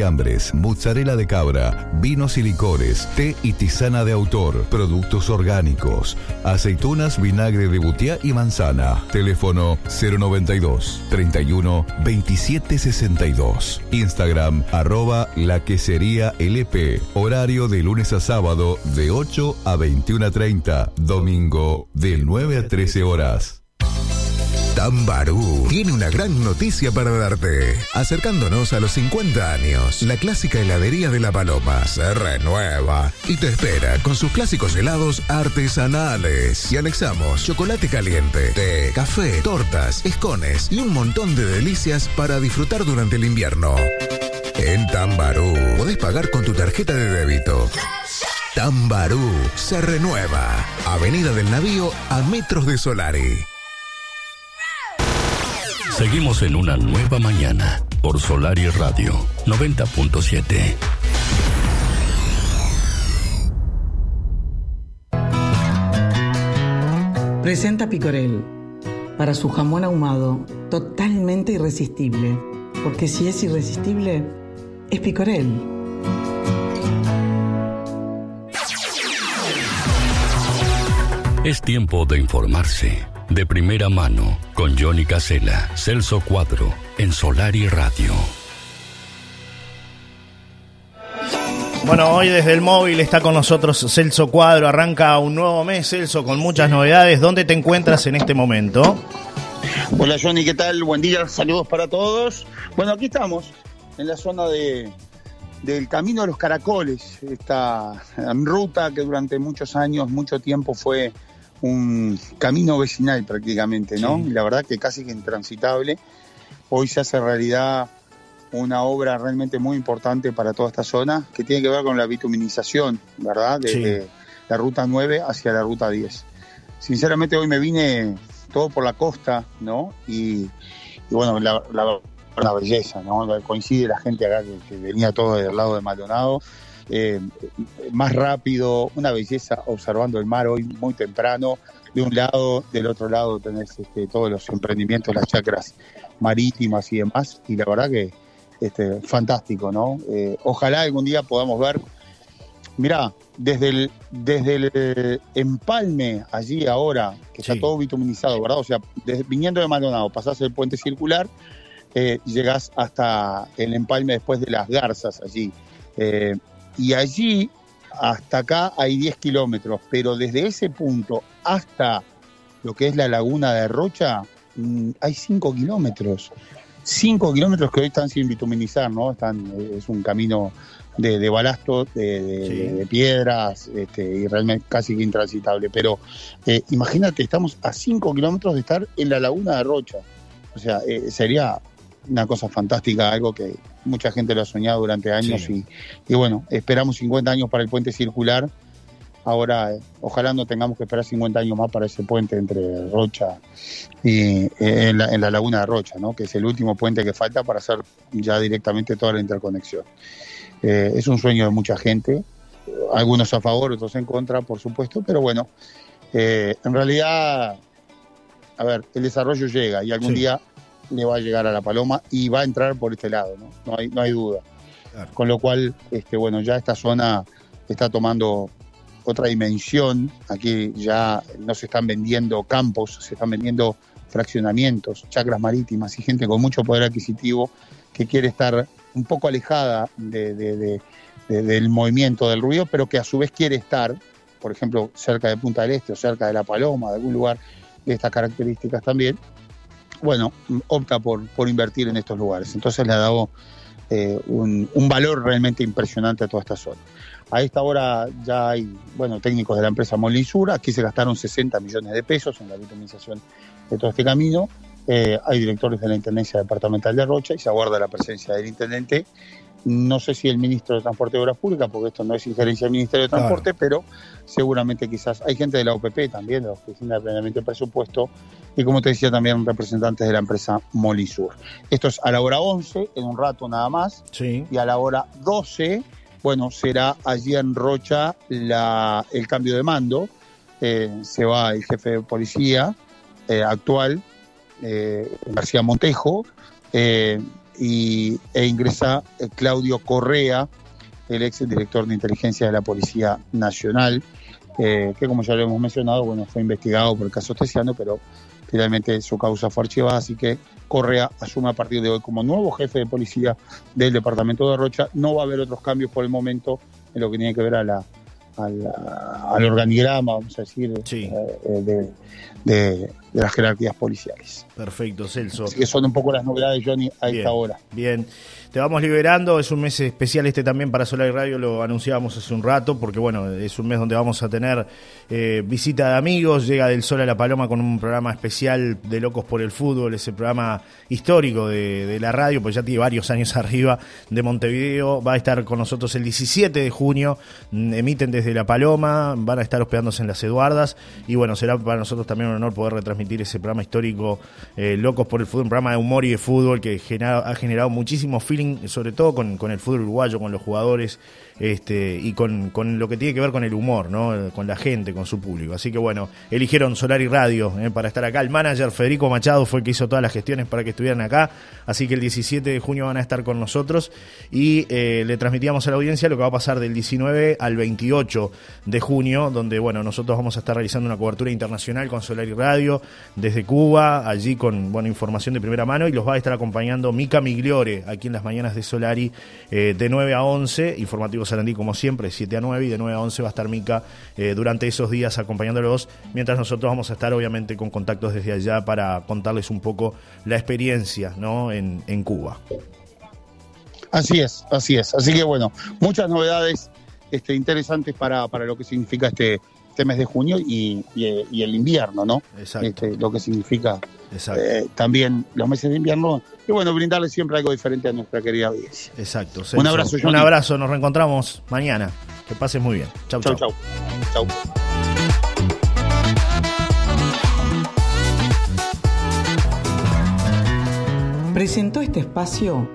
Hambres, mozzarella de cabra, vinos y licores, té y tisana de autor, productos orgánicos, aceitunas, vinagre de butiá y manzana. Teléfono 092 31 27 62. Instagram arroba la quesería LP. Horario de lunes a sábado de 8 a 21 a 30. Domingo de 9 a 13 horas. Tambarú tiene una gran noticia para darte. Acercándonos a los 50 años, la clásica heladería de La Paloma se renueva y te espera con sus clásicos helados artesanales. Y anexamos chocolate caliente, té, café, tortas, escones y un montón de delicias para disfrutar durante el invierno. En Tambarú podés pagar con tu tarjeta de débito. Tambarú se renueva. Avenida del Navío a metros de Solari. Seguimos en una nueva mañana por Solari Radio 90.7. Presenta Picorel para su jamón ahumado totalmente irresistible, porque si es irresistible, es Picorel. Es tiempo de informarse de primera mano con Johnny Casella, Celso Cuadro en Solari Radio. Bueno, hoy desde el móvil está con nosotros Celso Cuadro. Arranca un nuevo mes, Celso, con muchas novedades. ¿Dónde te encuentras en este momento? Hola Johnny, ¿qué tal? Buen día, saludos para todos. Bueno, aquí estamos, en la zona de, del Camino de los Caracoles, esta ruta que durante muchos años, mucho tiempo fue un camino vecinal prácticamente, ¿no? Y la verdad que casi que intransitable. Hoy se hace realidad una obra realmente muy importante para toda esta zona que tiene que ver con la bituminización, ¿verdad? Desde la ruta 9 hacia la ruta 10. Sinceramente hoy me vine todo por la costa, ¿no? Y, bueno, la, la, belleza, ¿no? Coincide la gente acá que, venía todo del lado de Maldonado eh, más rápido, una belleza observando el mar hoy muy temprano. De un lado, del otro lado tenés este, todos los emprendimientos, las chacras marítimas y demás, y la verdad que este, fantástico, ¿no? Eh, ojalá algún día podamos ver, mirá, desde el, desde el empalme allí ahora, que está todo bituminizado, ¿verdad? O sea, viniendo de Maldonado, pasás el puente circular, eh, llegás hasta el empalme después de las garzas allí. Eh, y allí hasta acá hay 10 kilómetros, pero desde ese punto hasta lo que es la laguna de Rocha mm, hay 5 kilómetros. 5 kilómetros que hoy están sin bituminizar, ¿no? Están, es un camino de, de balasto, de, piedras, este, y realmente casi que intransitable. Pero eh, imagínate, estamos a 5 kilómetros de estar en la laguna de Rocha. O sea, eh, sería una cosa fantástica, algo que mucha gente lo ha soñado durante años y, bueno, esperamos 50 años para el puente circular. Ahora, eh, ojalá no tengamos que esperar 50 años más para ese puente entre Rocha y eh, en, la, laguna de Rocha, ¿no? que es el último puente que falta para hacer ya directamente toda la interconexión. Eh, es un sueño de mucha gente, algunos a favor, otros en contra, por supuesto, pero bueno, en realidad, a ver, el desarrollo llega y algún día le va a llegar a la paloma y va a entrar por este lado, ¿no? No hay, no hay duda. Con lo cual, este, bueno, ya esta zona está tomando otra dimensión. Aquí ya no se están vendiendo campos, se están vendiendo fraccionamientos, chacras marítimas y gente con mucho poder adquisitivo que quiere estar un poco alejada del movimiento del ruido, pero que a su vez quiere estar, por ejemplo, cerca de Punta del Este o cerca de La Paloma, de algún lugar de estas características también, bueno, opta por, por invertir en estos lugares. Entonces le ha dado eh, un, valor realmente impresionante a toda esta zona. A esta hora ya hay, bueno, técnicos de la empresa Molinsura, aquí se gastaron 60 millones de pesos en la vitamización de todo este camino. Eh, hay directores de la Intendencia Departamental de Rocha y se aguarda la presencia del intendente no sé si el ministro de Transporte y Obras Públicas, porque esto no es injerencia del Ministerio de Transporte, pero seguramente quizás hay gente de la OPP también, de la Oficina de Planeamiento de Presupuesto, y como te decía también representantes de la empresa Molisur. Esto es a la hora 11, en un rato nada más, y a la hora 12, bueno, será allí en Rocha la, el cambio de mando, eh, se va el jefe de policía eh, actual, eh, García Montejo, y, e ingresa eh, Claudio Correa, el ex director de inteligencia de la Policía Nacional, que como ya lo hemos mencionado, bueno, fue investigado por el caso Tesiano, pero finalmente su causa fue archivada, así que Correa asume a partir de hoy como nuevo jefe de policía del departamento de Rocha. No va a haber otros cambios por el momento en lo que tiene que ver a la, al, organigrama, vamos a decir, eh, de, de, las jerarquías policiales. Perfecto, Celso. Así que son un poco las novedades, Johnny, a esta hora. Bien, te vamos liberando, es un mes especial este también para Solar y Radio, lo anunciábamos hace un rato, porque bueno, es un mes donde vamos a tener eh, visita de amigos, llega del Sol a la Paloma con un programa especial de Locos por el Fútbol, ese programa histórico de, la radio, pues ya tiene varios años arriba de Montevideo, va a estar con nosotros el 17 de junio, mm, emiten desde La Paloma, van a estar hospedándose en las Eduardas, y bueno, será para nosotros también un honor poder retransmitir ese programa histórico eh, Locos por el Fútbol, un programa de humor y de fútbol que ha generado muchísimo feeling, sobre todo con, el fútbol uruguayo, con los jugadores este, y con, con, lo que tiene que ver con el humor, ¿no? con la gente, con su público. Así que bueno, eligieron Solar y Radio ¿eh? para estar acá. El manager Federico Machado fue el que hizo todas las gestiones para que estuvieran acá, así que el 17 de junio van a estar con nosotros y eh, le transmitíamos a la audiencia lo que va a pasar del 19 al 28 de junio, donde bueno, nosotros vamos a estar realizando una cobertura internacional con Solar y Radio desde Cuba, allí con buena información de primera mano y los va a estar acompañando Mica Migliore aquí en las mañanas de Solari eh, de 9 a 11, informativos Sarandí, como siempre, 7 a 9 y de 9 a 11 va a estar Mica eh, durante esos días acompañándolos, mientras nosotros vamos a estar obviamente con contactos desde allá para contarles un poco la experiencia ¿no? en, en Cuba. Así es, así es. Así que bueno, muchas novedades este, interesantes para, para lo que significa este, este mes de junio y, y, el invierno, ¿no? Este, lo que significa eh, también los meses de invierno. Y bueno, brindarle siempre algo diferente a nuestra querida audiencia. Exacto. Un abrazo, Un abrazo, nos reencontramos mañana. Que pases muy bien. Chau, chau. Chau, chau. Presentó este espacio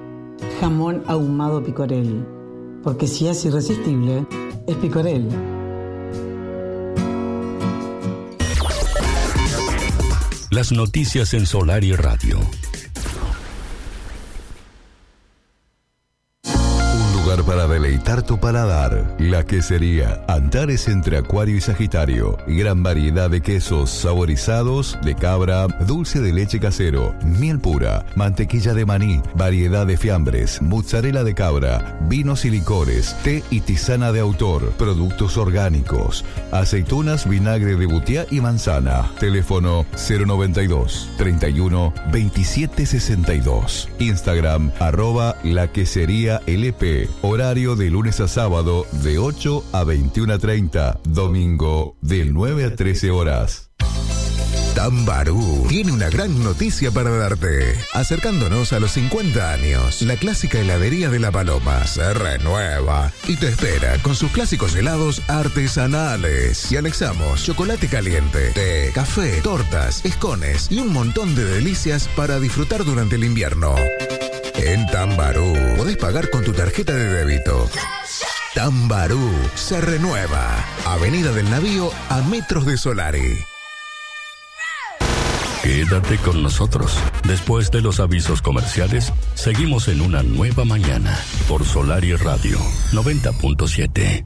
jamón ahumado picorel. Porque si es irresistible, es picorel. Las noticias en Solar y Radio. Para deleitar tu paladar. La quesería Antares entre Acuario y Sagitario. Gran variedad de quesos saborizados, de cabra, dulce de leche casero, miel pura, mantequilla de maní, variedad de fiambres, mozzarella de cabra, vinos y licores, té y tisana de autor, productos orgánicos, aceitunas, vinagre de butiá y manzana. Teléfono 092 31 27 62. Instagram arroba la quesería LP. Horario de lunes a sábado de 8 a 21 a 30. Domingo de 9 a 13 horas. Tambarú tiene una gran noticia para darte. Acercándonos a los 50 años, la clásica heladería de La Paloma se renueva y te espera con sus clásicos helados artesanales. Y anexamos chocolate caliente, té, café, tortas, escones y un montón de delicias para disfrutar durante el invierno. En Tambarú podés pagar con tu tarjeta de débito. Tambarú se renueva. Avenida del Navío a metros de Solari. Quédate con nosotros. Después de los avisos comerciales, seguimos en una nueva mañana por Solari Radio 90.7.